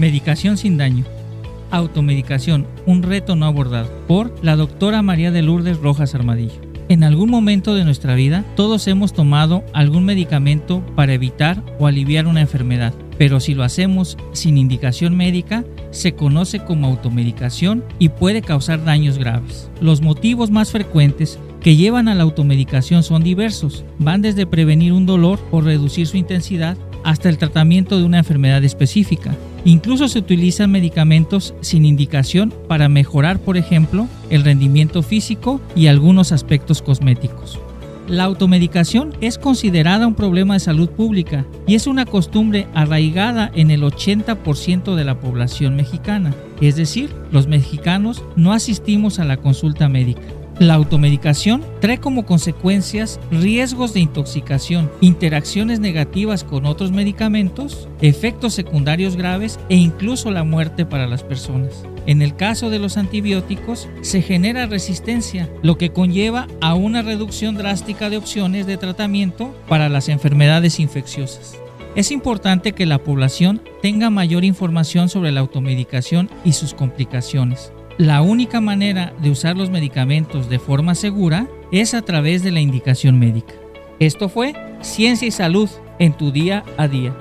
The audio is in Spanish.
Medicación sin daño. Automedicación, un reto no abordado. Por la doctora María de Lourdes Rojas Armadillo. En algún momento de nuestra vida, todos hemos tomado algún medicamento para evitar o aliviar una enfermedad, pero si lo hacemos sin indicación médica, se conoce como automedicación y puede causar daños graves. Los motivos más frecuentes que llevan a la automedicación son diversos. Van desde prevenir un dolor o reducir su intensidad hasta el tratamiento de una enfermedad específica. Incluso se utilizan medicamentos sin indicación para mejorar, por ejemplo, el rendimiento físico y algunos aspectos cosméticos. La automedicación es considerada un problema de salud pública y es una costumbre arraigada en el 80% de la población mexicana. Es decir, los mexicanos no asistimos a la consulta médica. La automedicación trae como consecuencias riesgos de intoxicación, interacciones negativas con otros medicamentos, efectos secundarios graves e incluso la muerte para las personas. En el caso de los antibióticos, se genera resistencia, lo que conlleva a una reducción drástica de opciones de tratamiento para las enfermedades infecciosas. Es importante que la población tenga mayor información sobre la automedicación y sus complicaciones. La única manera de usar los medicamentos de forma segura es a través de la indicación médica. Esto fue Ciencia y Salud en tu día a día.